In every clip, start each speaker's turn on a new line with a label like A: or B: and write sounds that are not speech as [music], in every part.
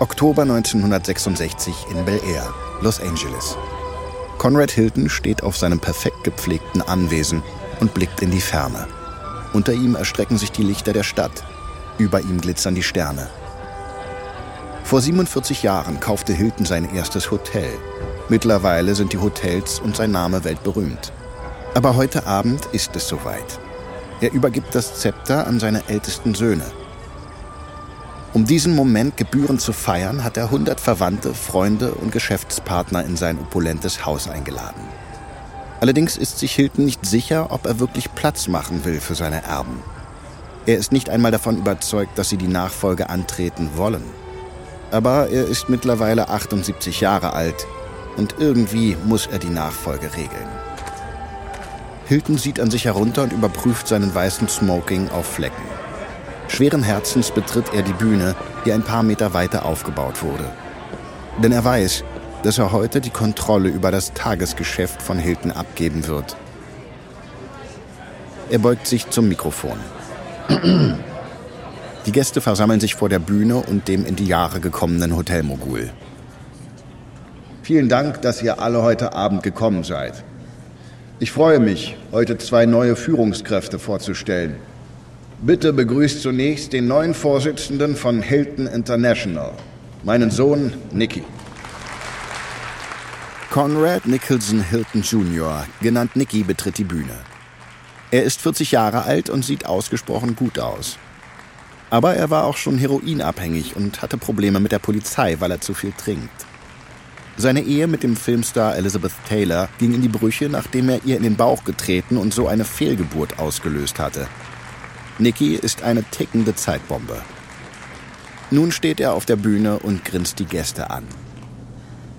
A: Oktober 1966 in Bel Air, Los Angeles. Conrad Hilton steht auf seinem perfekt gepflegten Anwesen und blickt in die Ferne. Unter ihm erstrecken sich die Lichter der Stadt. Über ihm glitzern die Sterne. Vor 47 Jahren kaufte Hilton sein erstes Hotel. Mittlerweile sind die Hotels und sein Name weltberühmt. Aber heute Abend ist es soweit. Er übergibt das Zepter an seine ältesten Söhne. Um diesen Moment gebührend zu feiern, hat er 100 Verwandte, Freunde und Geschäftspartner in sein opulentes Haus eingeladen. Allerdings ist sich Hilton nicht sicher, ob er wirklich Platz machen will für seine Erben. Er ist nicht einmal davon überzeugt, dass sie die Nachfolge antreten wollen. Aber er ist mittlerweile 78 Jahre alt und irgendwie muss er die Nachfolge regeln. Hilton sieht an sich herunter und überprüft seinen weißen Smoking auf Flecken. Schweren Herzens betritt er die Bühne, die ein paar Meter weiter aufgebaut wurde. Denn er weiß, dass er heute die Kontrolle über das Tagesgeschäft von Hilton abgeben wird. Er beugt sich zum Mikrofon. [clears throat] Die Gäste versammeln sich vor der Bühne und dem in die Jahre gekommenen Hotelmogul.
B: Vielen Dank, dass ihr alle heute Abend gekommen seid. Ich freue mich, heute zwei neue Führungskräfte vorzustellen. Bitte begrüßt zunächst den neuen Vorsitzenden von Hilton International, meinen Sohn Nicky.
A: Conrad Nicholson Hilton Jr., genannt Nicky, betritt die Bühne. Er ist 40 Jahre alt und sieht ausgesprochen gut aus. Aber er war auch schon heroinabhängig und hatte Probleme mit der Polizei, weil er zu viel trinkt. Seine Ehe mit dem Filmstar Elizabeth Taylor ging in die Brüche, nachdem er ihr in den Bauch getreten und so eine Fehlgeburt ausgelöst hatte. Nicky ist eine tickende Zeitbombe. Nun steht er auf der Bühne und grinst die Gäste an.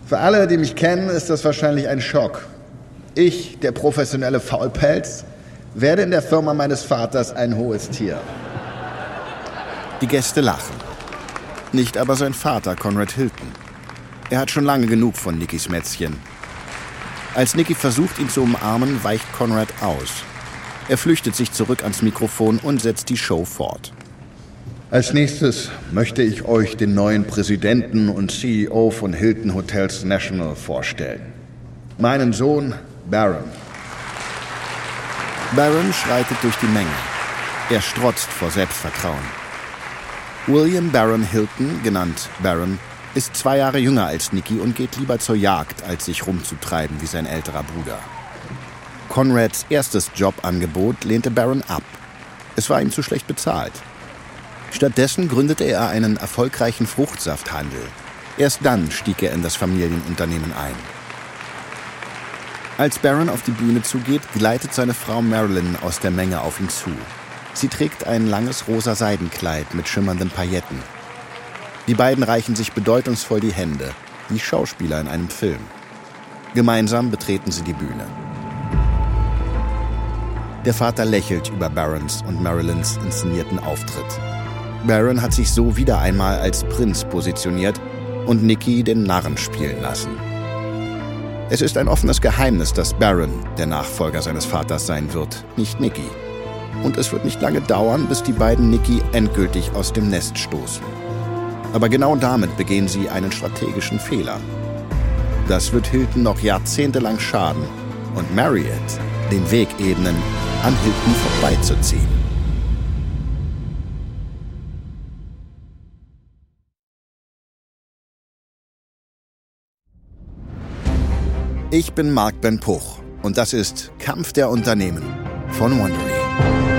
B: Für alle, die mich kennen, ist das wahrscheinlich ein Schock. Ich, der professionelle Faulpelz, werde in der Firma meines Vaters ein hohes Tier.
A: Die Gäste lachen. Nicht aber sein Vater, Conrad Hilton. Er hat schon lange genug von Nickys Mätzchen. Als Nicky versucht, ihn zu umarmen, weicht Conrad aus. Er flüchtet sich zurück ans Mikrofon und setzt die Show fort.
B: Als nächstes möchte ich euch den neuen Präsidenten und CEO von Hilton Hotels National vorstellen. Meinen Sohn Baron.
A: Baron schreitet durch die Menge. Er strotzt vor Selbstvertrauen. William Baron Hilton, genannt Baron, ist zwei Jahre jünger als Nicky und geht lieber zur Jagd, als sich rumzutreiben wie sein älterer Bruder. Conrads erstes Jobangebot lehnte Baron ab. Es war ihm zu schlecht bezahlt. Stattdessen gründete er einen erfolgreichen Fruchtsafthandel. Erst dann stieg er in das Familienunternehmen ein. Als Baron auf die Bühne zugeht, gleitet seine Frau Marilyn aus der Menge auf ihn zu. Sie trägt ein langes rosa Seidenkleid mit schimmernden Pailletten. Die beiden reichen sich bedeutungsvoll die Hände, wie Schauspieler in einem Film. Gemeinsam betreten sie die Bühne. Der Vater lächelt über Barons und Marilyns inszenierten Auftritt. Baron hat sich so wieder einmal als Prinz positioniert und Nicky den Narren spielen lassen. Es ist ein offenes Geheimnis, dass Baron der Nachfolger seines Vaters sein wird, nicht Nicky. Und es wird nicht lange dauern, bis die beiden Nicky endgültig aus dem Nest stoßen. Aber genau damit begehen sie einen strategischen Fehler. Das wird Hilton noch jahrzehntelang schaden und Marriott den Weg ebnen, an Hilton vorbeizuziehen. Ich bin Marc Ben Puch und das ist Kampf der Unternehmen von Wondery.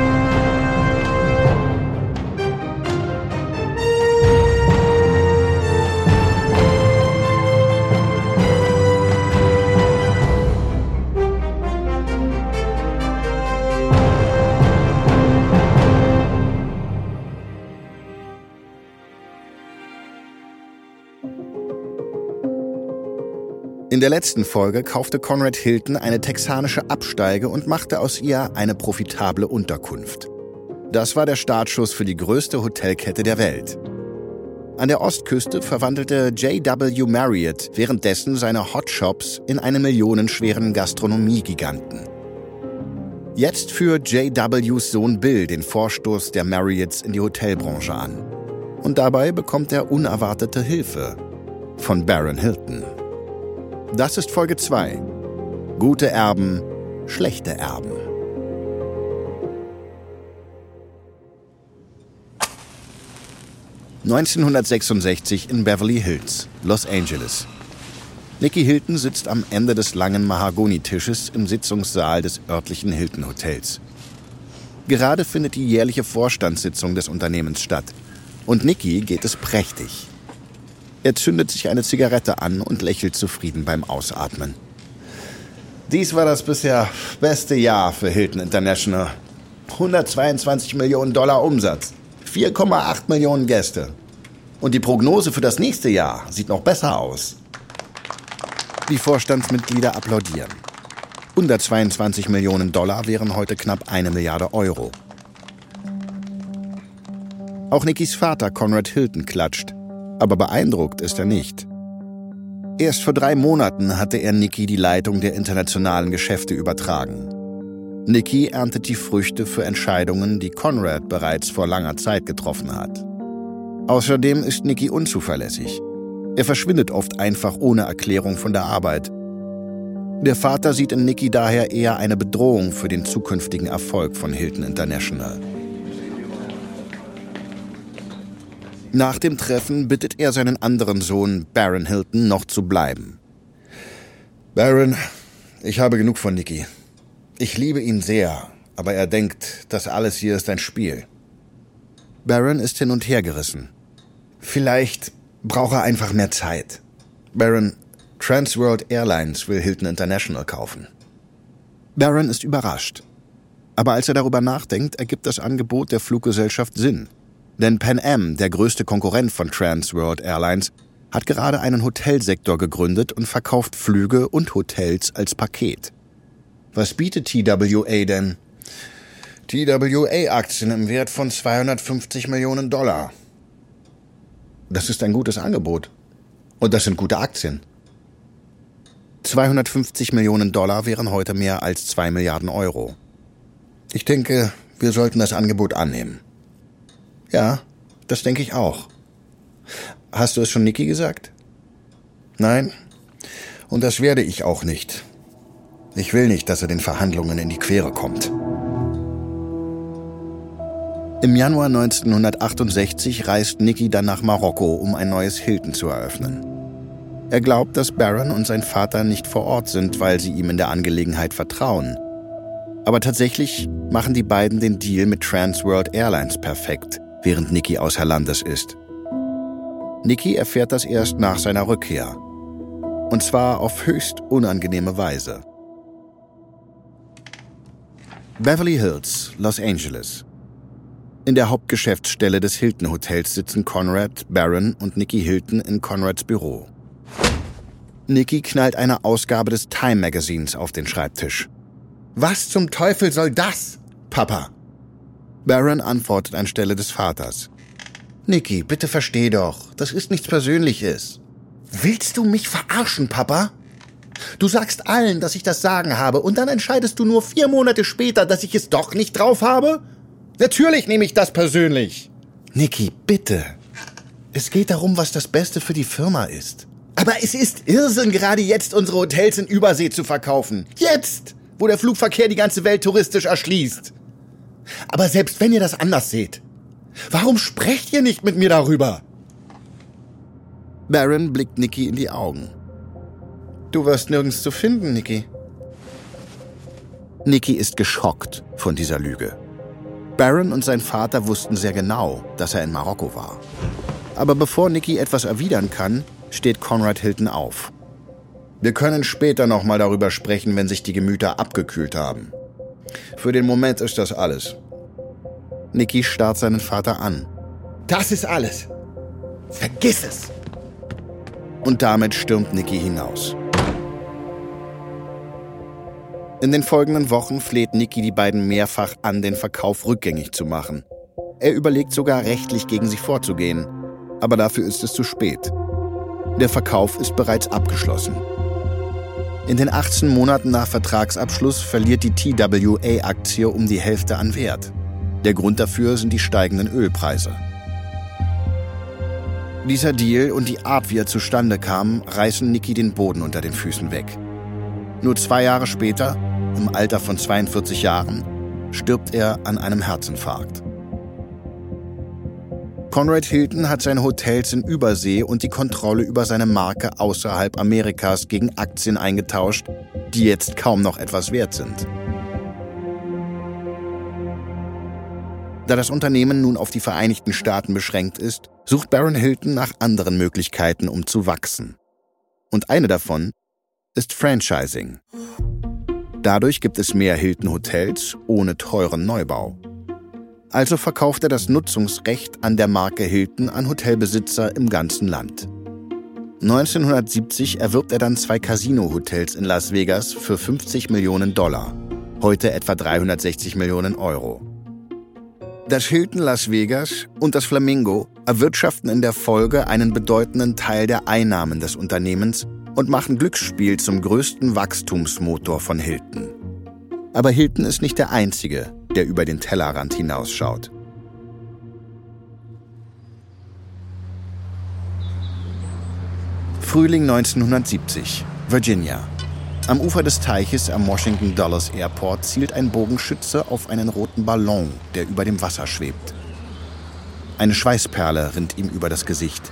A: In der letzten Folge kaufte Conrad Hilton eine texanische Absteige und machte aus ihr eine profitable Unterkunft. Das war der Startschuss für die größte Hotelkette der Welt. An der Ostküste verwandelte J.W. Marriott währenddessen seine Hotshops in einen millionenschweren Gastronomiegiganten. Jetzt führt J.W.'s Sohn Bill den Vorstoß der Marriotts in die Hotelbranche an. Und dabei bekommt er unerwartete Hilfe von Baron Hilton. Das ist Folge 2. Gute Erben, schlechte Erben. ...1966 in Beverly Hills, Los Angeles. Nicky Hilton sitzt am Ende des langen Mahagonitisches im Sitzungssaal des örtlichen Hilton Hotels. Gerade findet die jährliche Vorstandssitzung des Unternehmens statt. Und Nicky geht es prächtig. Er zündet sich eine Zigarette an und lächelt zufrieden beim Ausatmen.
B: Dies war das bisher beste Jahr für Hilton International. 122 Millionen Dollar Umsatz, 4,8 Millionen Gäste. Und die Prognose für das nächste Jahr sieht noch besser aus.
A: Die Vorstandsmitglieder applaudieren. 122 Millionen Dollar wären heute knapp eine Milliarde Euro. Auch Nickys Vater Conrad Hilton klatscht, aber beeindruckt ist er nicht. Erst vor drei Monaten hatte er Nicky die Leitung der internationalen Geschäfte übertragen. Nicky erntet die Früchte für Entscheidungen, die Conrad bereits vor langer Zeit getroffen hat. Außerdem ist Nicky unzuverlässig. Er verschwindet oft einfach ohne Erklärung von der Arbeit. Der Vater sieht in Nicky daher eher eine Bedrohung für den zukünftigen Erfolg von Hilton International. Nach dem Treffen bittet er seinen anderen Sohn Baron Hilton noch zu bleiben.
B: Baron, ich habe genug von Nicky. Ich liebe ihn sehr, aber er denkt, das alles hier ist ein Spiel.
A: Baron ist hin und her gerissen.
B: Vielleicht brauche einfach mehr Zeit. Baron, Transworld Airlines will Hilton International kaufen.
A: Baron ist überrascht. Aber als er darüber nachdenkt, ergibt das Angebot der Fluggesellschaft Sinn. Denn Pan Am, der größte Konkurrent von Transworld Airlines, hat gerade einen Hotelsektor gegründet und verkauft Flüge und Hotels als Paket.
B: Was bietet TWA denn? TWA-Aktien im Wert von 250 Millionen Dollar.
A: Das ist ein gutes Angebot. Und das sind gute Aktien. 250 Millionen Dollar wären heute mehr als 2 Milliarden Euro.
B: Ich denke, wir sollten das Angebot annehmen.
A: Ja, das denke ich auch. Hast du es schon Niki gesagt?
B: Nein, und das werde ich auch nicht. Ich will nicht, dass er den Verhandlungen in die Quere kommt.
A: Im Januar 1968 reist Nicky dann nach Marokko, um ein neues Hilton zu eröffnen. Er glaubt, dass Baron und sein Vater nicht vor Ort sind, weil sie ihm in der Angelegenheit vertrauen. Aber tatsächlich machen die beiden den Deal mit Transworld Airlines perfekt, während Nicky außer Landes ist. Nicky erfährt das erst nach seiner Rückkehr. Und zwar auf höchst unangenehme Weise. Beverly Hills, Los Angeles. In der Hauptgeschäftsstelle des Hilton Hotels sitzen Conrad, Baron und Nicky Hilton in Conrads Büro. Nicky knallt eine Ausgabe des Time Magazins auf den Schreibtisch.
B: Was zum Teufel soll das, Papa?
A: Baron antwortet anstelle des Vaters.
B: Nicky, bitte versteh doch, das ist nichts Persönliches.
C: Willst du mich verarschen, Papa? Du sagst allen, dass ich das Sagen habe, und dann entscheidest du nur vier Monate später, dass ich es doch nicht drauf habe? Natürlich nehme ich das persönlich.
A: Niki, bitte. Es geht darum, was das Beste für die Firma ist.
C: Aber es ist Irrsinn, gerade jetzt unsere Hotels in Übersee zu verkaufen. Jetzt, wo der Flugverkehr die ganze Welt touristisch erschließt. Aber selbst wenn ihr das anders seht, warum sprecht ihr nicht mit mir darüber?
A: Baron blickt Nikki in die Augen.
B: Du wirst nirgends zu finden, Nikki.
A: Nikki ist geschockt von dieser Lüge. Baron und sein Vater wussten sehr genau, dass er in Marokko war. Aber bevor Nicky etwas erwidern kann, steht Conrad Hilton auf.
B: Wir können später nochmal darüber sprechen, wenn sich die Gemüter abgekühlt haben. Für den Moment ist das alles.
A: Nicky starrt seinen Vater an.
C: Das ist alles. Vergiss es.
A: Und damit stürmt Nicky hinaus. In den folgenden Wochen fleht Niki die beiden mehrfach an, den Verkauf rückgängig zu machen. Er überlegt sogar rechtlich gegen sie vorzugehen. Aber dafür ist es zu spät. Der Verkauf ist bereits abgeschlossen. In den 18 Monaten nach Vertragsabschluss verliert die TWA-Aktie um die Hälfte an Wert. Der Grund dafür sind die steigenden Ölpreise. Dieser Deal und die Art, wie er zustande kam, reißen Nicky den Boden unter den Füßen weg. Nur zwei Jahre später, im Alter von 42 Jahren, stirbt er an einem Herzinfarkt. Conrad Hilton hat seine Hotels in Übersee und die Kontrolle über seine Marke außerhalb Amerikas gegen Aktien eingetauscht, die jetzt kaum noch etwas wert sind. Da das Unternehmen nun auf die Vereinigten Staaten beschränkt ist, sucht Baron Hilton nach anderen Möglichkeiten, um zu wachsen. Und eine davon ist Franchising. Dadurch gibt es mehr Hilton Hotels ohne teuren Neubau. Also verkauft er das Nutzungsrecht an der Marke Hilton an Hotelbesitzer im ganzen Land. 1970 erwirbt er dann zwei Casino-Hotels in Las Vegas für 50 Millionen Dollar, heute etwa 360 Millionen Euro. Das Hilton Las Vegas und das Flamingo erwirtschaften in der Folge einen bedeutenden Teil der Einnahmen des Unternehmens und machen Glücksspiel zum größten Wachstumsmotor von Hilton. Aber Hilton ist nicht der einzige, der über den Tellerrand hinausschaut. Frühling 1970, Virginia. Am Ufer des Teiches am Washington Dulles Airport zielt ein Bogenschütze auf einen roten Ballon, der über dem Wasser schwebt. Eine Schweißperle rinnt ihm über das Gesicht.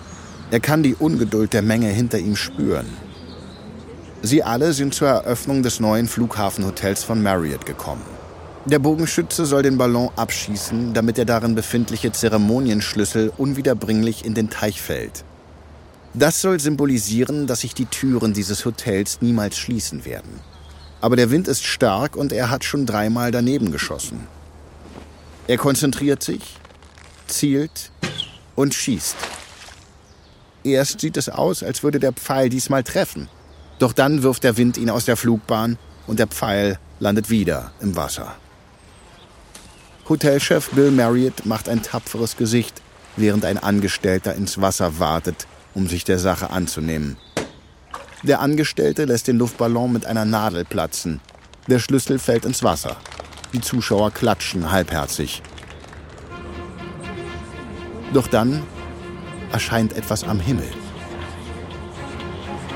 A: Er kann die Ungeduld der Menge hinter ihm spüren. Sie alle sind zur Eröffnung des neuen Flughafenhotels von Marriott gekommen. Der Bogenschütze soll den Ballon abschießen, damit der darin befindliche Zeremonienschlüssel unwiederbringlich in den Teich fällt. Das soll symbolisieren, dass sich die Türen dieses Hotels niemals schließen werden. Aber der Wind ist stark und er hat schon dreimal daneben geschossen. Er konzentriert sich, zielt und schießt. Erst sieht es aus, als würde der Pfeil diesmal treffen. Doch dann wirft der Wind ihn aus der Flugbahn und der Pfeil landet wieder im Wasser. Hotelchef Bill Marriott macht ein tapferes Gesicht, während ein Angestellter ins Wasser wartet, um sich der Sache anzunehmen. Der Angestellte lässt den Luftballon mit einer Nadel platzen. Der Schlüssel fällt ins Wasser. Die Zuschauer klatschen halbherzig. Doch dann erscheint etwas am Himmel.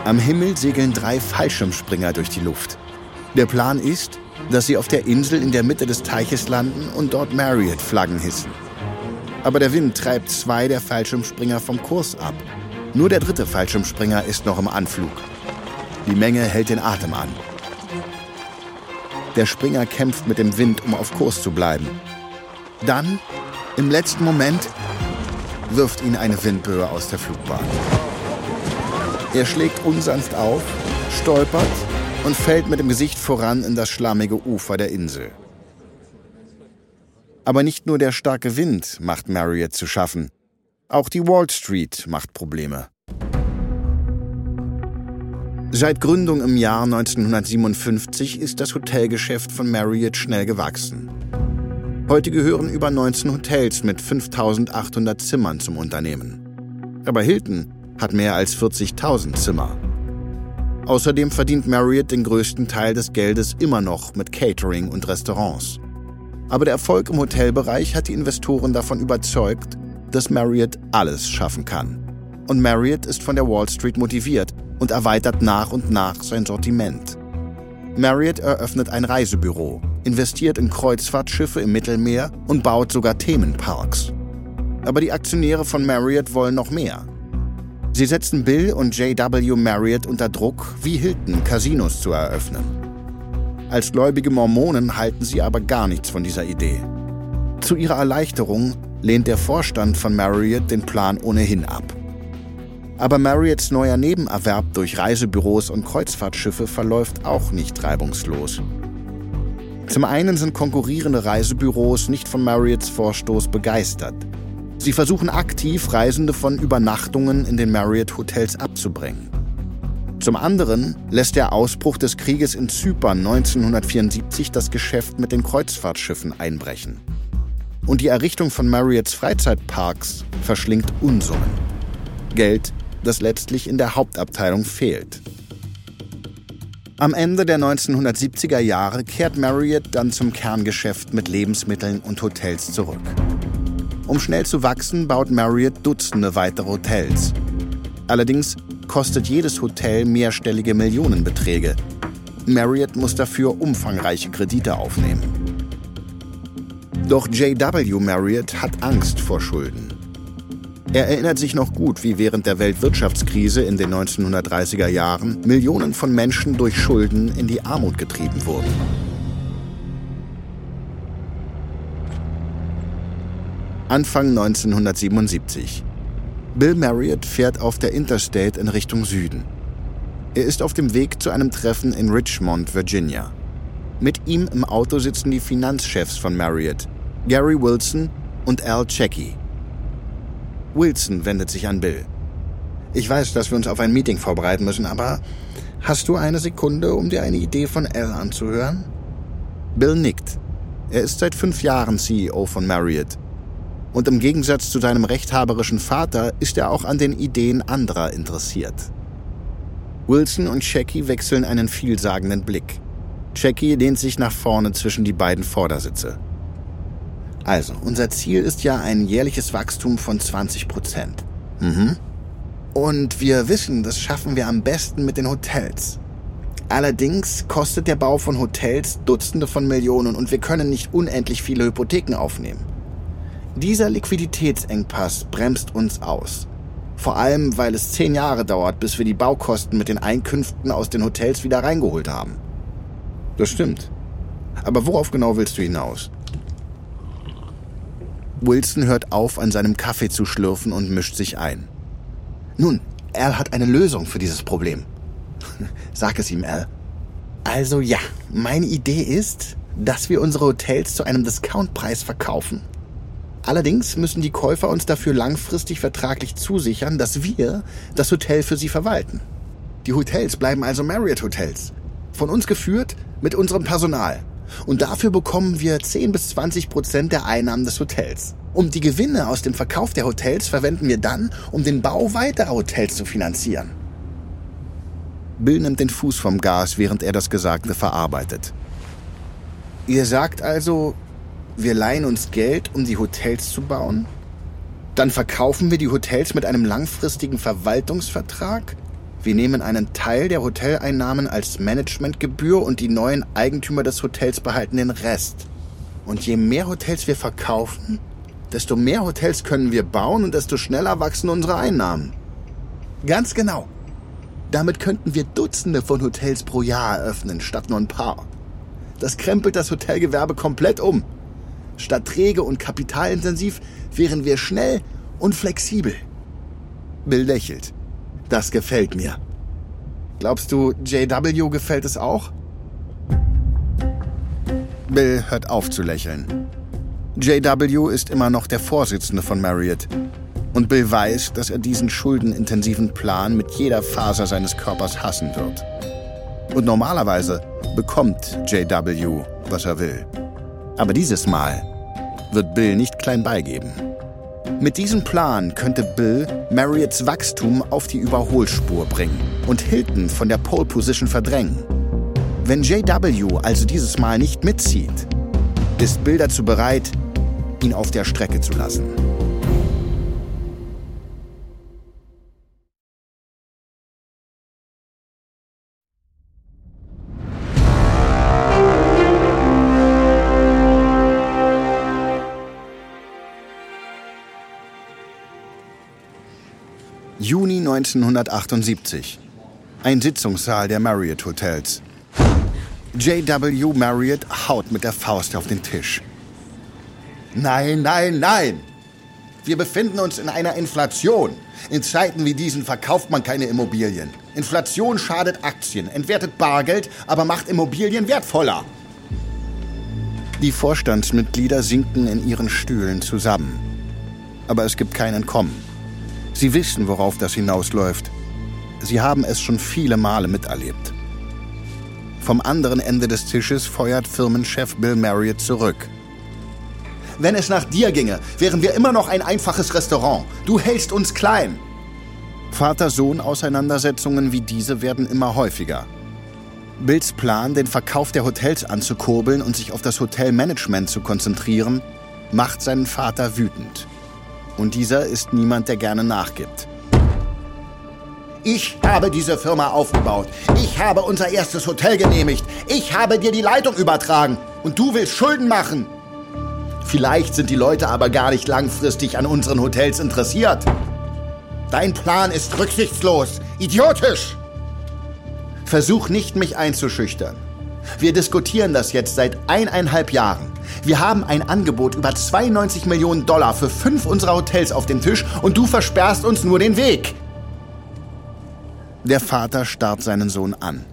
A: Am Himmel segeln drei Fallschirmspringer durch die Luft. Der Plan ist, dass sie auf der Insel in der Mitte des Teiches landen und dort Marriott-Flaggen hissen. Aber der Wind treibt zwei der Fallschirmspringer vom Kurs ab. Nur der dritte Fallschirmspringer ist noch im Anflug. Die Menge hält den Atem an. Der Springer kämpft mit dem Wind, um auf Kurs zu bleiben. Dann, im letzten Moment, wirft ihn eine Windböe aus der Flugbahn. Er schlägt unsanft auf, stolpert und fällt mit dem Gesicht voran in das schlammige Ufer der Insel. Aber nicht nur der starke Wind macht Marriott zu schaffen. Auch die Wall Street macht Probleme. Seit Gründung im Jahr 1957 ist das Hotelgeschäft von Marriott schnell gewachsen. Heute gehören über 19 Hotels mit 5800 Zimmern zum Unternehmen. Aber Hilton hat mehr als 40.000 Zimmer. Außerdem verdient Marriott den größten Teil des Geldes immer noch mit Catering und Restaurants. Aber der Erfolg im Hotelbereich hat die Investoren davon überzeugt, dass Marriott alles schaffen kann. Und Marriott ist von der Wall Street motiviert und erweitert nach und nach sein Sortiment. Marriott eröffnet ein Reisebüro, investiert in Kreuzfahrtschiffe im Mittelmeer und baut sogar Themenparks. Aber die Aktionäre von Marriott wollen noch mehr. Sie setzen Bill und J.W. Marriott unter Druck, wie Hilton Casinos zu eröffnen. Als gläubige Mormonen halten sie aber gar nichts von dieser Idee. Zu ihrer Erleichterung lehnt der Vorstand von Marriott den Plan ohnehin ab. Aber Marriotts neuer Nebenerwerb durch Reisebüros und Kreuzfahrtschiffe verläuft auch nicht reibungslos. Zum einen sind konkurrierende Reisebüros nicht von Marriotts Vorstoß begeistert. Sie versuchen aktiv, Reisende von Übernachtungen in den Marriott-Hotels abzubringen. Zum anderen lässt der Ausbruch des Krieges in Zypern 1974 das Geschäft mit den Kreuzfahrtschiffen einbrechen. Und die Errichtung von Marriotts Freizeitparks verschlingt Unsummen. Geld, das letztlich in der Hauptabteilung fehlt. Am Ende der 1970er Jahre kehrt Marriott dann zum Kerngeschäft mit Lebensmitteln und Hotels zurück. Um schnell zu wachsen, baut Marriott Dutzende weitere Hotels. Allerdings kostet jedes Hotel mehrstellige Millionenbeträge. Marriott muss dafür umfangreiche Kredite aufnehmen. Doch J.W. Marriott hat Angst vor Schulden. Er erinnert sich noch gut, wie während der Weltwirtschaftskrise in den 1930er Jahren Millionen von Menschen durch Schulden in die Armut getrieben wurden. Anfang 1977. Bill Marriott fährt auf der Interstate in Richtung Süden. Er ist auf dem Weg zu einem Treffen in Richmond, Virginia. Mit ihm im Auto sitzen die Finanzchefs von Marriott, Gary Wilson und Al Checky. Wilson wendet sich an Bill. Ich weiß, dass wir uns auf ein Meeting vorbereiten müssen, aber hast du eine Sekunde, um dir eine Idee von Al anzuhören? Bill nickt. Er ist seit fünf Jahren CEO von Marriott. Und im Gegensatz zu seinem rechthaberischen Vater ist er auch an den Ideen anderer interessiert. Wilson und Checky wechseln einen vielsagenden Blick. Checky lehnt sich nach vorne zwischen die beiden Vordersitze. Also, unser Ziel ist ja ein jährliches Wachstum von 20 Prozent. Mhm. Und wir wissen, das schaffen wir am besten mit den Hotels. Allerdings kostet der Bau von Hotels Dutzende von Millionen und wir können nicht unendlich viele Hypotheken aufnehmen. Dieser Liquiditätsengpass bremst uns aus. Vor allem, weil es zehn Jahre dauert, bis wir die Baukosten mit den Einkünften aus den Hotels wieder reingeholt haben. Das stimmt. Aber worauf genau willst du hinaus? Wilson hört auf, an seinem Kaffee zu schlürfen und mischt sich ein. Nun, Al hat eine Lösung für dieses Problem. [laughs] Sag es ihm, Al. Also ja, meine Idee ist, dass wir unsere Hotels zu einem Discountpreis verkaufen. Allerdings müssen die Käufer uns dafür langfristig vertraglich zusichern, dass wir das Hotel für sie verwalten. Die Hotels bleiben also Marriott Hotels. Von uns geführt mit unserem Personal. Und dafür bekommen wir 10 bis 20 Prozent der Einnahmen des Hotels. Und die Gewinne aus dem Verkauf der Hotels verwenden wir dann, um den Bau weiterer Hotels zu finanzieren. Bill nimmt den Fuß vom Gas, während er das Gesagte verarbeitet. Ihr sagt also, wir leihen uns Geld, um die Hotels zu bauen? Dann verkaufen wir die Hotels mit einem langfristigen Verwaltungsvertrag? Wir nehmen einen Teil der Hoteleinnahmen als Managementgebühr und die neuen Eigentümer des Hotels behalten den Rest. Und je mehr Hotels wir verkaufen, desto mehr Hotels können wir bauen und desto schneller wachsen unsere Einnahmen. Ganz genau. Damit könnten wir Dutzende von Hotels pro Jahr eröffnen, statt nur ein paar. Das krempelt das Hotelgewerbe komplett um. Statt träge und kapitalintensiv wären wir schnell und flexibel. Bill lächelt. Das gefällt mir. Glaubst du, JW gefällt es auch? Bill hört auf zu lächeln. JW ist immer noch der Vorsitzende von Marriott. Und Bill weiß, dass er diesen schuldenintensiven Plan mit jeder Faser seines Körpers hassen wird. Und normalerweise bekommt JW, was er will. Aber dieses Mal wird Bill nicht klein beigeben. Mit diesem Plan könnte Bill Marriotts Wachstum auf die Überholspur bringen und Hilton von der Pole Position verdrängen. Wenn JW also dieses Mal nicht mitzieht, ist Bill dazu bereit, ihn auf der Strecke zu lassen. Juni 1978. Ein Sitzungssaal der Marriott Hotels. J.W. Marriott haut mit der Faust auf den Tisch. Nein, nein, nein! Wir befinden uns in einer Inflation. In Zeiten wie diesen verkauft man keine Immobilien. Inflation schadet Aktien, entwertet Bargeld, aber macht Immobilien wertvoller. Die Vorstandsmitglieder sinken in ihren Stühlen zusammen. Aber es gibt kein Entkommen. Sie wissen, worauf das hinausläuft. Sie haben es schon viele Male miterlebt. Vom anderen Ende des Tisches feuert Firmenchef Bill Marriott zurück. Wenn es nach dir ginge, wären wir immer noch ein einfaches Restaurant. Du hältst uns klein. Vater-Sohn-Auseinandersetzungen wie diese werden immer häufiger. Bills Plan, den Verkauf der Hotels anzukurbeln und sich auf das Hotelmanagement zu konzentrieren, macht seinen Vater wütend. Und dieser ist niemand, der gerne nachgibt.
C: Ich habe diese Firma aufgebaut. Ich habe unser erstes Hotel genehmigt. Ich habe dir die Leitung übertragen. Und du willst Schulden machen. Vielleicht sind die Leute aber gar nicht langfristig an unseren Hotels interessiert. Dein Plan ist rücksichtslos, idiotisch. Versuch nicht, mich einzuschüchtern. Wir diskutieren das jetzt seit eineinhalb Jahren. Wir haben ein Angebot über 92 Millionen Dollar für fünf unserer Hotels auf dem Tisch und du versperrst uns nur den Weg.
A: Der Vater starrt seinen Sohn an.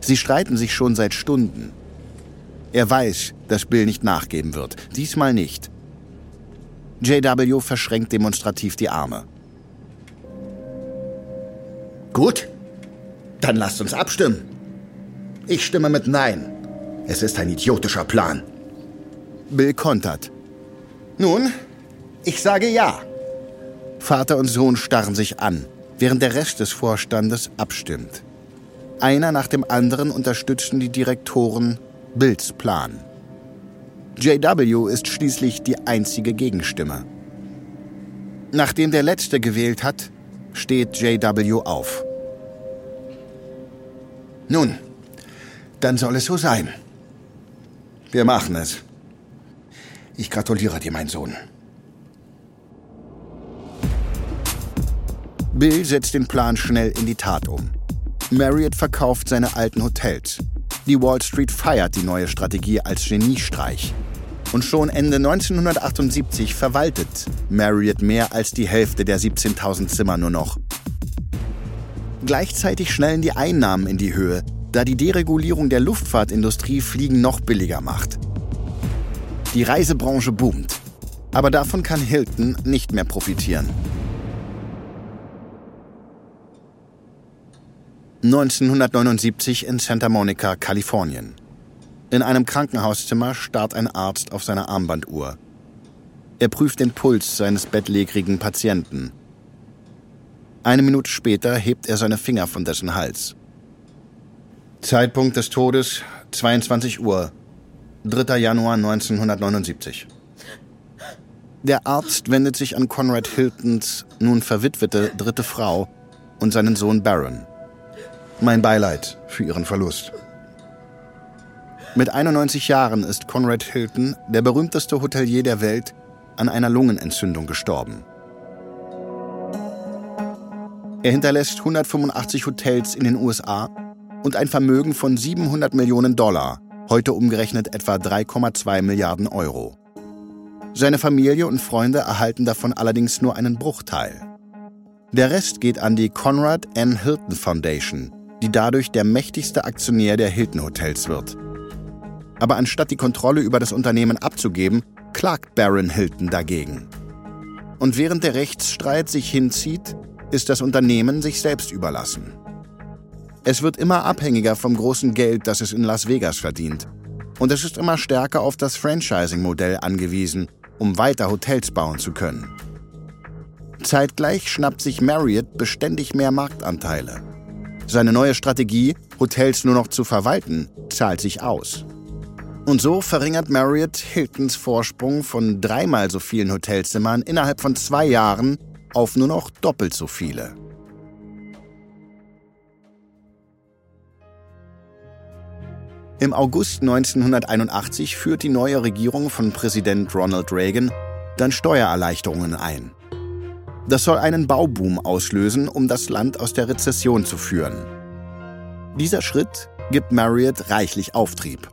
A: Sie streiten sich schon seit Stunden. Er weiß, dass Bill nicht nachgeben wird. Diesmal nicht. JW verschränkt demonstrativ die Arme.
C: Gut, dann lasst uns abstimmen. Ich stimme mit Nein. Es ist ein idiotischer Plan.
A: Bill kontert.
C: Nun, ich sage Ja.
A: Vater und Sohn starren sich an, während der Rest des Vorstandes abstimmt. Einer nach dem anderen unterstützen die Direktoren Bills Plan. JW ist schließlich die einzige Gegenstimme. Nachdem der Letzte gewählt hat, steht JW auf.
C: Nun, dann soll es so sein. Wir machen es. Ich gratuliere dir, mein Sohn.
A: Bill setzt den Plan schnell in die Tat um. Marriott verkauft seine alten Hotels. Die Wall Street feiert die neue Strategie als Geniestreich. Und schon Ende 1978 verwaltet Marriott mehr als die Hälfte der 17.000 Zimmer nur noch. Gleichzeitig schnellen die Einnahmen in die Höhe, da die Deregulierung der Luftfahrtindustrie Fliegen noch billiger macht. Die Reisebranche boomt. Aber davon kann Hilton nicht mehr profitieren. 1979 in Santa Monica, Kalifornien. In einem Krankenhauszimmer starrt ein Arzt auf seine Armbanduhr. Er prüft den Puls seines bettlägerigen Patienten. Eine Minute später hebt er seine Finger von dessen Hals. Zeitpunkt des Todes 22 Uhr, 3. Januar 1979. Der Arzt wendet sich an Conrad Hiltons nun verwitwete dritte Frau und seinen Sohn Baron. Mein Beileid für Ihren Verlust. Mit 91 Jahren ist Conrad Hilton, der berühmteste Hotelier der Welt, an einer Lungenentzündung gestorben. Er hinterlässt 185 Hotels in den USA und ein Vermögen von 700 Millionen Dollar, heute umgerechnet etwa 3,2 Milliarden Euro. Seine Familie und Freunde erhalten davon allerdings nur einen Bruchteil. Der Rest geht an die Conrad N. Hilton Foundation, die dadurch der mächtigste Aktionär der Hilton Hotels wird. Aber anstatt die Kontrolle über das Unternehmen abzugeben, klagt Baron Hilton dagegen. Und während der Rechtsstreit sich hinzieht, ist das Unternehmen sich selbst überlassen. Es wird immer abhängiger vom großen Geld, das es in Las Vegas verdient. Und es ist immer stärker auf das Franchising-Modell angewiesen, um weiter Hotels bauen zu können. Zeitgleich schnappt sich Marriott beständig mehr Marktanteile. Seine neue Strategie, Hotels nur noch zu verwalten, zahlt sich aus. Und so verringert Marriott Hiltons Vorsprung von dreimal so vielen Hotelzimmern innerhalb von zwei Jahren auf nur noch doppelt so viele. Im August 1981 führt die neue Regierung von Präsident Ronald Reagan dann Steuererleichterungen ein. Das soll einen Bauboom auslösen, um das Land aus der Rezession zu führen. Dieser Schritt gibt Marriott reichlich Auftrieb.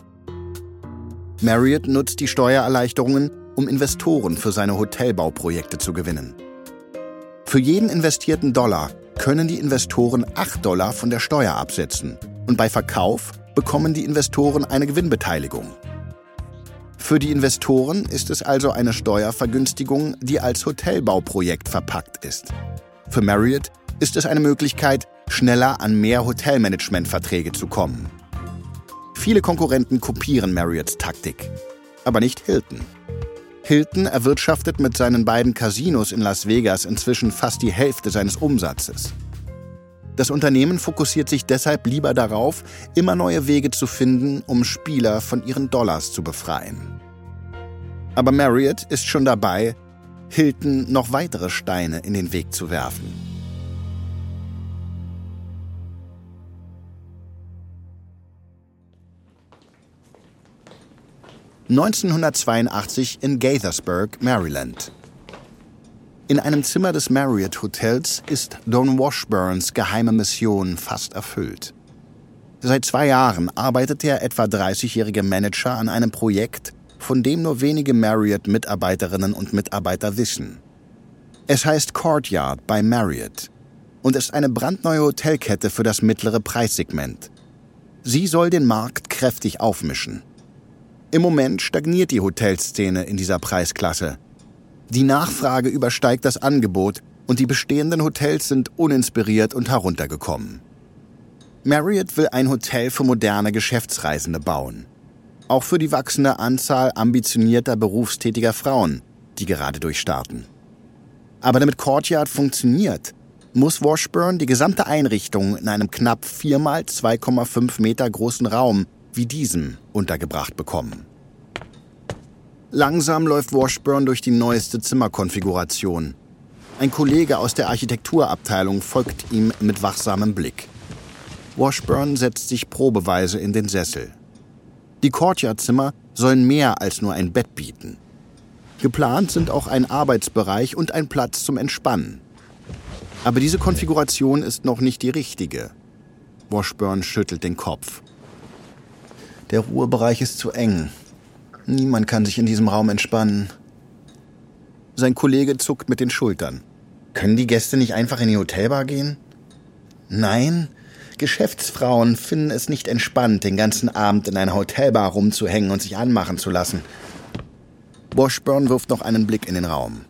A: Marriott nutzt die Steuererleichterungen, um Investoren für seine Hotelbauprojekte zu gewinnen. Für jeden investierten Dollar können die Investoren 8 Dollar von der Steuer absetzen und bei Verkauf bekommen die Investoren eine Gewinnbeteiligung. Für die Investoren ist es also eine Steuervergünstigung, die als Hotelbauprojekt verpackt ist. Für Marriott ist es eine Möglichkeit, schneller an mehr Hotelmanagementverträge zu kommen. Viele Konkurrenten kopieren Marriotts Taktik, aber nicht Hilton. Hilton erwirtschaftet mit seinen beiden Casinos in Las Vegas inzwischen fast die Hälfte seines Umsatzes. Das Unternehmen fokussiert sich deshalb lieber darauf, immer neue Wege zu finden, um Spieler von ihren Dollars zu befreien. Aber Marriott ist schon dabei, Hilton noch weitere Steine in den Weg zu werfen. ...1982 in Gaithersburg, Maryland. In einem Zimmer des Marriott Hotels ist Don Washburns geheime Mission fast erfüllt. Seit zwei Jahren arbeitet der etwa 30-jährige Manager an einem Projekt, von dem nur wenige Marriott-Mitarbeiterinnen und Mitarbeiter wissen. Es heißt Courtyard bei Marriott und ist eine brandneue Hotelkette für das mittlere Preissegment. Sie soll den Markt kräftig aufmischen. Im Moment stagniert die Hotelszene in dieser Preisklasse. Die Nachfrage übersteigt das Angebot und die bestehenden Hotels sind uninspiriert und heruntergekommen. Marriott will ein Hotel für moderne Geschäftsreisende bauen. Auch für die wachsende Anzahl ambitionierter berufstätiger Frauen, die gerade durchstarten. Aber damit Courtyard funktioniert, muss Washburn die gesamte Einrichtung in einem knapp 4 mal 2,5 Meter großen Raum wie diesem untergebracht bekommen. Langsam läuft Washburn durch die neueste Zimmerkonfiguration. Ein Kollege aus der Architekturabteilung folgt ihm mit wachsamem Blick. Washburn setzt sich probeweise in den Sessel. Die Courtyard-Zimmer sollen mehr als nur ein Bett bieten. Geplant sind auch ein Arbeitsbereich und ein Platz zum Entspannen. Aber diese Konfiguration ist noch nicht die richtige. Washburn schüttelt den Kopf. Der Ruhebereich ist zu eng. Niemand kann sich in diesem Raum entspannen. Sein Kollege zuckt mit den Schultern. Können die Gäste nicht einfach in die Hotelbar gehen? Nein, Geschäftsfrauen finden es nicht entspannt, den ganzen Abend in einer Hotelbar rumzuhängen und sich anmachen zu lassen. Washburn wirft noch einen Blick in den Raum.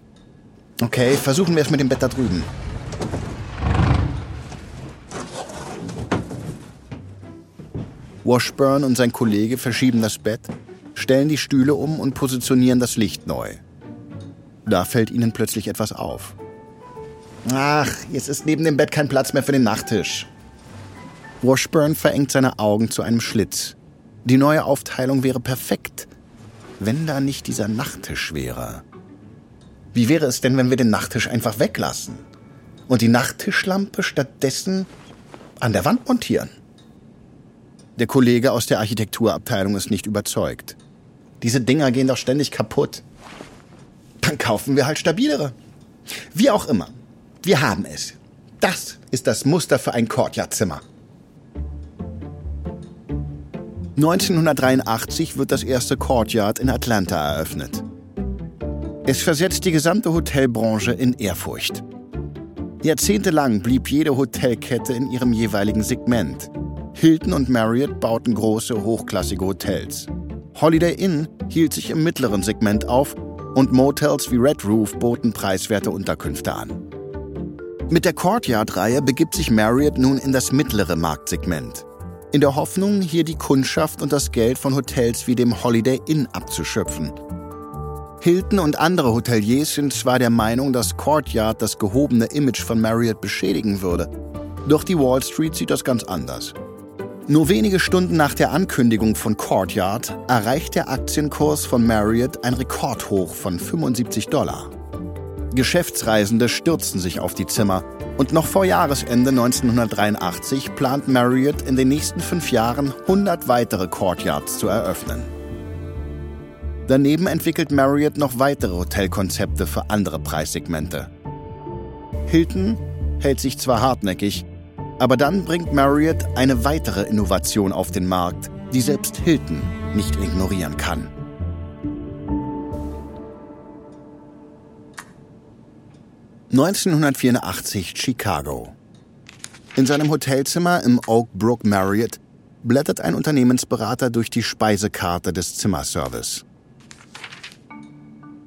A: Okay, versuchen wir es mit dem Bett da drüben. Washburn und sein Kollege verschieben das Bett, stellen die Stühle um und positionieren das Licht neu. Da fällt ihnen plötzlich etwas auf. Ach, jetzt ist neben dem Bett kein Platz mehr für den Nachttisch. Washburn verengt seine Augen zu einem Schlitz. Die neue Aufteilung wäre perfekt, wenn da nicht dieser Nachttisch wäre. Wie wäre es denn, wenn wir den Nachttisch einfach weglassen und die Nachttischlampe stattdessen an der Wand montieren? Der Kollege aus der Architekturabteilung ist nicht überzeugt. Diese Dinger gehen doch ständig kaputt. Dann kaufen wir halt stabilere. Wie auch immer. Wir haben es. Das ist das Muster für ein Courtyard-Zimmer. 1983 wird das erste Courtyard in Atlanta eröffnet. Es versetzt die gesamte Hotelbranche in Ehrfurcht. Jahrzehntelang blieb jede Hotelkette in ihrem jeweiligen Segment. Hilton und Marriott bauten große, hochklassige Hotels. Holiday Inn hielt sich im mittleren Segment auf und Motels wie Red Roof boten preiswerte Unterkünfte an. Mit der Courtyard-Reihe begibt sich Marriott nun in das mittlere Marktsegment in der Hoffnung, hier die Kundschaft und das Geld von Hotels wie dem Holiday Inn abzuschöpfen. Hilton und andere Hoteliers sind zwar der Meinung, dass Courtyard das gehobene Image von Marriott beschädigen würde, doch die Wall Street sieht das ganz anders. Nur wenige Stunden nach der Ankündigung von Courtyard erreicht der Aktienkurs von Marriott ein Rekordhoch von 75 Dollar. Geschäftsreisende stürzten sich auf die Zimmer und noch vor Jahresende 1983 plant Marriott in den nächsten fünf Jahren 100 weitere Courtyards zu eröffnen. Daneben entwickelt Marriott noch weitere Hotelkonzepte für andere Preissegmente. Hilton hält sich zwar hartnäckig, aber dann bringt Marriott eine weitere Innovation auf den Markt, die selbst Hilton nicht ignorieren kann. 1984 Chicago. In seinem Hotelzimmer im Oak Brook Marriott blättert ein Unternehmensberater durch die Speisekarte des Zimmerservice.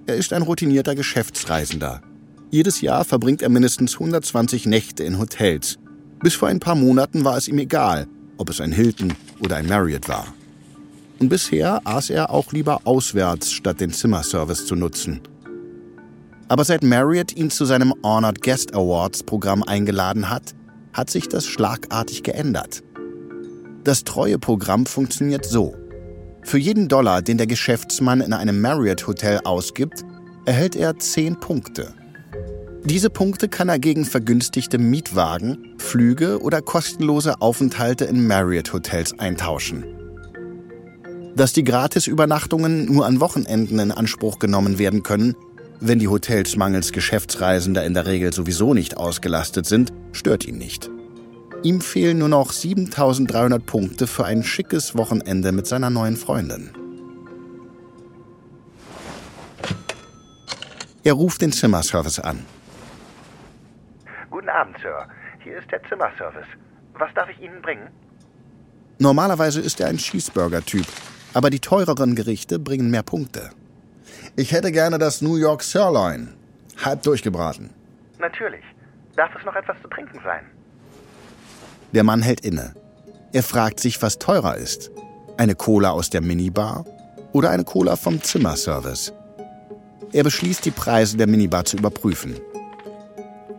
A: Er ist ein routinierter Geschäftsreisender. Jedes Jahr verbringt er mindestens 120 Nächte in Hotels. Bis vor ein paar Monaten war es ihm egal, ob es ein Hilton oder ein Marriott war. Und bisher aß er auch lieber auswärts, statt den Zimmerservice zu nutzen – aber seit Marriott ihn zu seinem Honored Guest Awards Programm eingeladen hat, hat sich das schlagartig geändert. Das Treueprogramm funktioniert so. Für jeden Dollar, den der Geschäftsmann in einem Marriott Hotel ausgibt, erhält er 10 Punkte. Diese Punkte kann er gegen vergünstigte Mietwagen, Flüge oder kostenlose Aufenthalte in Marriott-Hotels eintauschen. Dass die Gratisübernachtungen nur an Wochenenden in Anspruch genommen werden können, wenn die Hotels mangels Geschäftsreisender in der Regel sowieso nicht ausgelastet sind, stört ihn nicht. Ihm fehlen nur noch 7300 Punkte für ein schickes Wochenende mit seiner neuen Freundin. Er ruft den Zimmerservice an.
D: Guten Abend, Sir. Hier ist der Zimmerservice. Was darf ich Ihnen bringen?
A: Normalerweise ist er ein Cheeseburger-Typ, aber die teureren Gerichte bringen mehr Punkte.
B: Ich hätte gerne das New York Sirloin. Halb durchgebraten.
D: Natürlich. Darf es noch etwas zu trinken sein?
A: Der Mann hält inne. Er fragt sich, was teurer ist. Eine Cola aus der Minibar oder eine Cola vom Zimmerservice. Er beschließt, die Preise der Minibar zu überprüfen.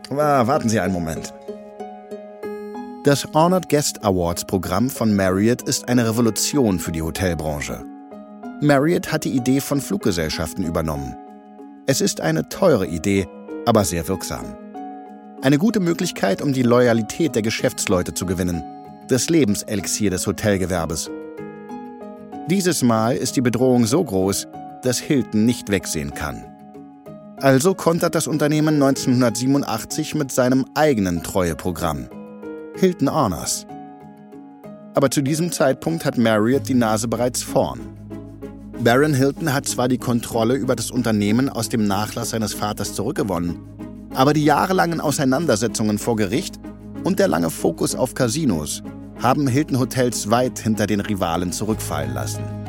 B: Ah, warten Sie einen Moment.
A: Das Honored Guest Awards Programm von Marriott ist eine Revolution für die Hotelbranche. Marriott hat die Idee von Fluggesellschaften übernommen. Es ist eine teure Idee, aber sehr wirksam. Eine gute Möglichkeit, um die Loyalität der Geschäftsleute zu gewinnen. Das Lebenselixier des Hotelgewerbes. Dieses Mal ist die Bedrohung so groß, dass Hilton nicht wegsehen kann. Also kontert das Unternehmen 1987 mit seinem eigenen Treueprogramm. Hilton Honors. Aber zu diesem Zeitpunkt hat Marriott die Nase bereits vorn. Baron Hilton hat zwar die Kontrolle über das Unternehmen aus dem Nachlass seines Vaters zurückgewonnen, aber die jahrelangen Auseinandersetzungen vor Gericht und der lange Fokus auf Casinos haben Hilton Hotels weit hinter den Rivalen zurückfallen lassen.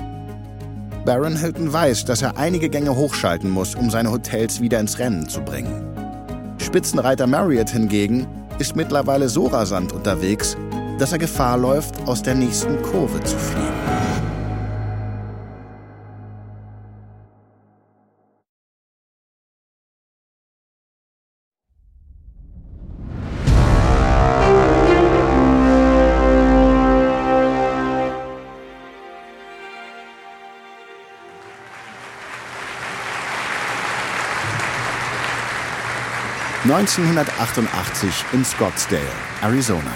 A: Baron Hilton weiß, dass er einige Gänge hochschalten muss, um seine Hotels wieder ins Rennen zu bringen. Spitzenreiter Marriott hingegen ist mittlerweile so rasant unterwegs, dass er Gefahr läuft, aus der nächsten Kurve zu fliegen. 1988 in Scottsdale, Arizona.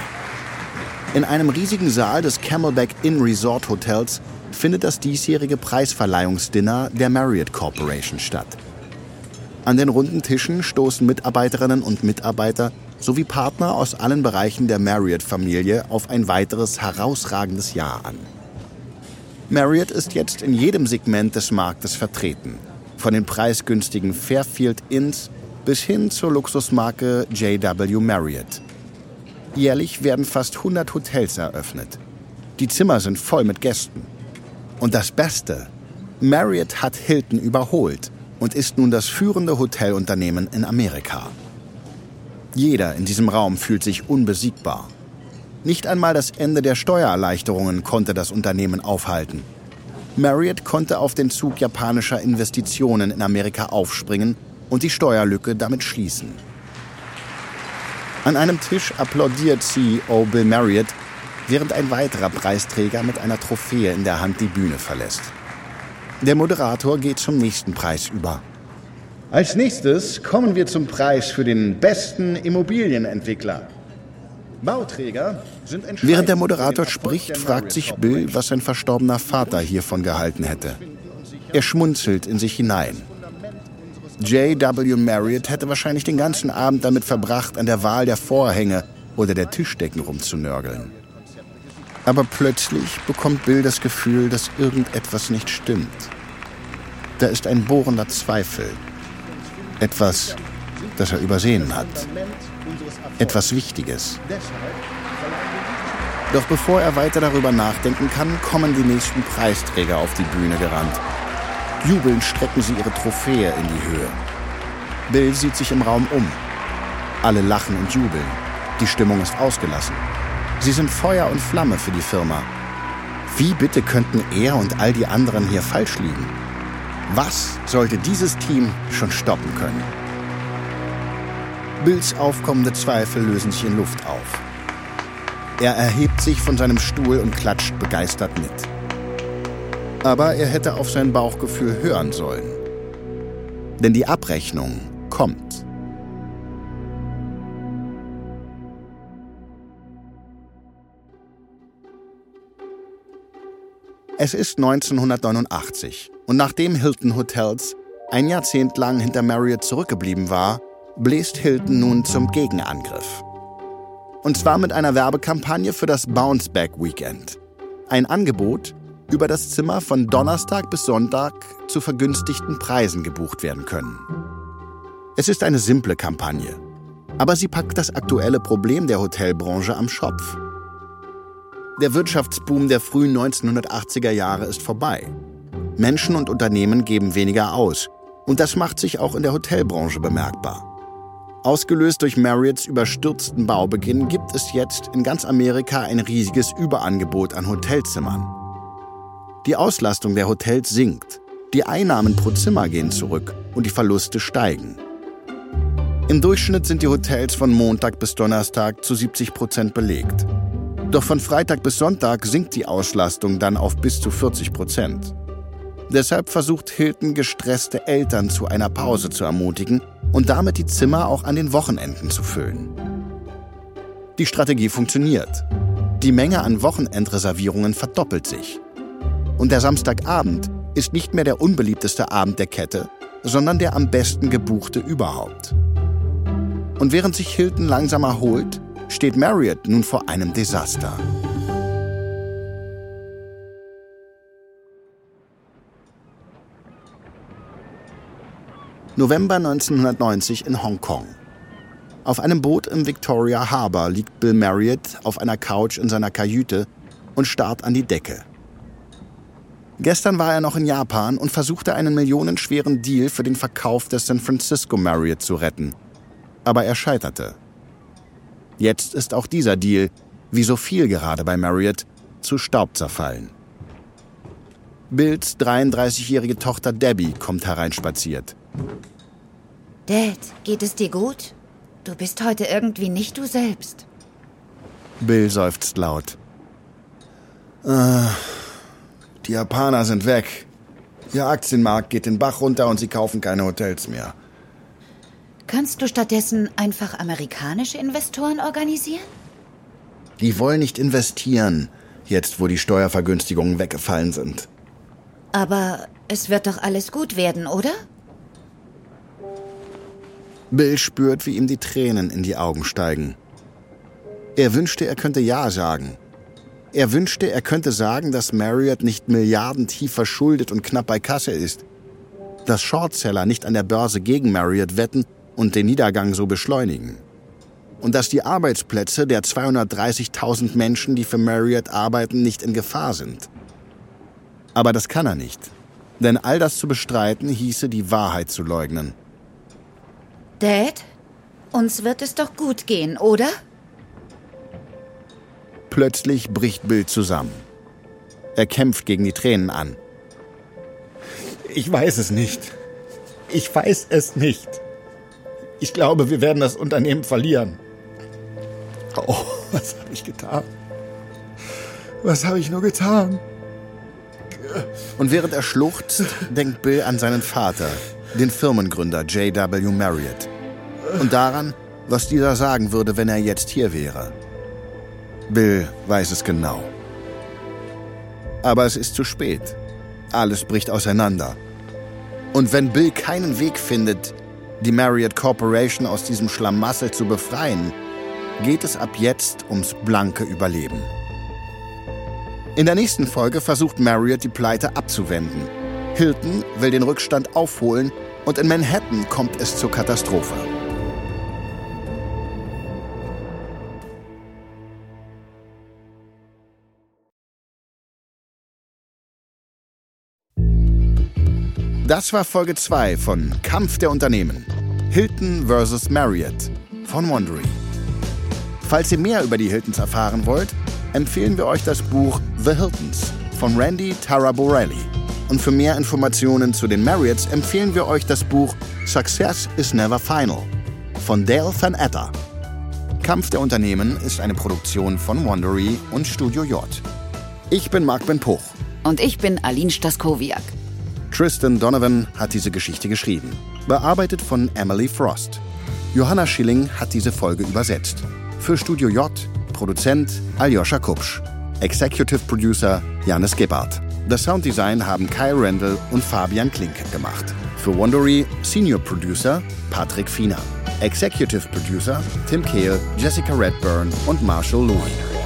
A: In einem riesigen Saal des Camelback Inn Resort Hotels findet das diesjährige Preisverleihungsdinner der Marriott Corporation statt. An den runden Tischen stoßen Mitarbeiterinnen und Mitarbeiter sowie Partner aus allen Bereichen der Marriott-Familie auf ein weiteres herausragendes Jahr an. Marriott ist jetzt in jedem Segment des Marktes vertreten, von den preisgünstigen Fairfield Inns bis hin zur Luxusmarke JW Marriott. Jährlich werden fast 100 Hotels eröffnet. Die Zimmer sind voll mit Gästen. Und das Beste, Marriott hat Hilton überholt und ist nun das führende Hotelunternehmen in Amerika. Jeder in diesem Raum fühlt sich unbesiegbar. Nicht einmal das Ende der Steuererleichterungen konnte das Unternehmen aufhalten. Marriott konnte auf den Zug japanischer Investitionen in Amerika aufspringen und die Steuerlücke damit schließen. An einem Tisch applaudiert CEO Bill Marriott, während ein weiterer Preisträger mit einer Trophäe in der Hand die Bühne verlässt. Der Moderator geht zum nächsten Preis über.
B: Als nächstes kommen wir zum Preis für den besten Immobilienentwickler. Bauträger sind
A: Während der Moderator spricht, fragt sich Bill, was sein verstorbener Vater hiervon gehalten hätte. Er schmunzelt in sich hinein. J.W. Marriott hätte wahrscheinlich den ganzen Abend damit verbracht, an der Wahl der Vorhänge oder der Tischdecken rumzunörgeln. Aber plötzlich bekommt Bill das Gefühl, dass irgendetwas nicht stimmt. Da ist ein bohrender Zweifel. Etwas, das er übersehen hat. Etwas Wichtiges. Doch bevor er weiter darüber nachdenken kann, kommen die nächsten Preisträger auf die Bühne gerannt. Jubelnd strecken sie ihre Trophäe in die Höhe. Bill sieht sich im Raum um. Alle lachen und jubeln. Die Stimmung ist ausgelassen. Sie sind Feuer und Flamme für die Firma. Wie bitte könnten er und all die anderen hier falsch liegen? Was sollte dieses Team schon stoppen können? Bills aufkommende Zweifel lösen sich in Luft auf. Er erhebt sich von seinem Stuhl und klatscht begeistert mit. Aber er hätte auf sein Bauchgefühl hören sollen. Denn die Abrechnung kommt. Es ist 1989 und nachdem Hilton Hotels ein Jahrzehnt lang hinter Marriott zurückgeblieben war, bläst Hilton nun zum Gegenangriff. Und zwar mit einer Werbekampagne für das Bounce Back Weekend. Ein Angebot, über das Zimmer von Donnerstag bis Sonntag zu vergünstigten Preisen gebucht werden können. Es ist eine simple Kampagne, aber sie packt das aktuelle Problem der Hotelbranche am Schopf. Der Wirtschaftsboom der frühen 1980er Jahre ist vorbei. Menschen und Unternehmen geben weniger aus und das macht sich auch in der Hotelbranche bemerkbar. Ausgelöst durch Marriotts überstürzten Baubeginn gibt es jetzt in ganz Amerika ein riesiges Überangebot an Hotelzimmern. Die Auslastung der Hotels sinkt, die Einnahmen pro Zimmer gehen zurück und die Verluste steigen. Im Durchschnitt sind die Hotels von Montag bis Donnerstag zu 70 Prozent belegt. Doch von Freitag bis Sonntag sinkt die Auslastung dann auf bis zu 40 Prozent. Deshalb versucht Hilton gestresste Eltern zu einer Pause zu ermutigen und damit die Zimmer auch an den Wochenenden zu füllen. Die Strategie funktioniert. Die Menge an Wochenendreservierungen verdoppelt sich. Und der Samstagabend ist nicht mehr der unbeliebteste Abend der Kette, sondern der am besten gebuchte überhaupt. Und während sich Hilton langsam erholt, steht Marriott nun vor einem Desaster. November 1990 in Hongkong. Auf einem Boot im Victoria Harbour liegt Bill Marriott auf einer Couch in seiner Kajüte und starrt an die Decke. Gestern war er noch in Japan und versuchte einen millionenschweren Deal für den Verkauf des San Francisco Marriott zu retten. Aber er scheiterte. Jetzt ist auch dieser Deal, wie so viel gerade bei Marriott, zu Staub zerfallen. Bills 33-jährige Tochter Debbie kommt hereinspaziert.
E: Dad, geht es dir gut? Du bist heute irgendwie nicht du selbst.
A: Bill seufzt laut.
B: Äh, die Japaner sind weg. Ihr Aktienmarkt geht den Bach runter und sie kaufen keine Hotels mehr.
E: Kannst du stattdessen einfach amerikanische Investoren organisieren?
A: Die wollen nicht investieren, jetzt wo die Steuervergünstigungen weggefallen sind.
E: Aber es wird doch alles gut werden, oder?
A: Bill spürt, wie ihm die Tränen in die Augen steigen. Er wünschte, er könnte Ja sagen. Er wünschte, er könnte sagen, dass Marriott nicht milliardentief verschuldet und knapp bei Kasse ist. Dass Shortseller nicht an der Börse gegen Marriott wetten und den Niedergang so beschleunigen. Und dass die Arbeitsplätze der 230.000 Menschen, die für Marriott arbeiten, nicht in Gefahr sind. Aber das kann er nicht. Denn all das zu bestreiten hieße, die Wahrheit zu leugnen.
E: Dad, uns wird es doch gut gehen, oder?
A: Plötzlich bricht Bill zusammen. Er kämpft gegen die Tränen an.
C: Ich weiß es nicht. Ich weiß es nicht. Ich glaube, wir werden das Unternehmen verlieren. Oh, [laughs] was habe ich getan? Was habe ich nur getan?
A: Und während er schluchzt, [laughs] denkt Bill an seinen Vater, den Firmengründer J.W. Marriott. Und daran, was dieser sagen würde, wenn er jetzt hier wäre. Bill weiß es genau. Aber es ist zu spät. Alles bricht auseinander. Und wenn Bill keinen Weg findet, die Marriott Corporation aus diesem Schlamassel zu befreien, geht es ab jetzt ums blanke Überleben. In der nächsten Folge versucht Marriott die Pleite abzuwenden. Hilton will den Rückstand aufholen und in Manhattan kommt es zur Katastrophe. Das war Folge 2 von Kampf der Unternehmen. Hilton vs. Marriott von Wondery. Falls ihr mehr über die Hiltons erfahren wollt, empfehlen wir euch das Buch The Hiltons von Randy Taraborelli. Und für mehr Informationen zu den Marriotts empfehlen wir euch das Buch Success is Never Final von Dale Van Etter. Kampf der Unternehmen ist eine Produktion von Wondery und Studio J. Ich bin Marc Ben Puch.
E: Und ich bin Aline Staskowiak.
A: Tristan Donovan hat diese Geschichte geschrieben. Bearbeitet von Emily Frost. Johanna Schilling hat diese Folge übersetzt. Für Studio J Produzent Aljoscha Kupsch. Executive Producer Janis Gebhardt. Das Sounddesign haben Kyle Randall und Fabian Klinke gemacht. Für Wondery Senior Producer Patrick Fiener. Executive Producer Tim Kehl, Jessica Redburn und Marshall Louis.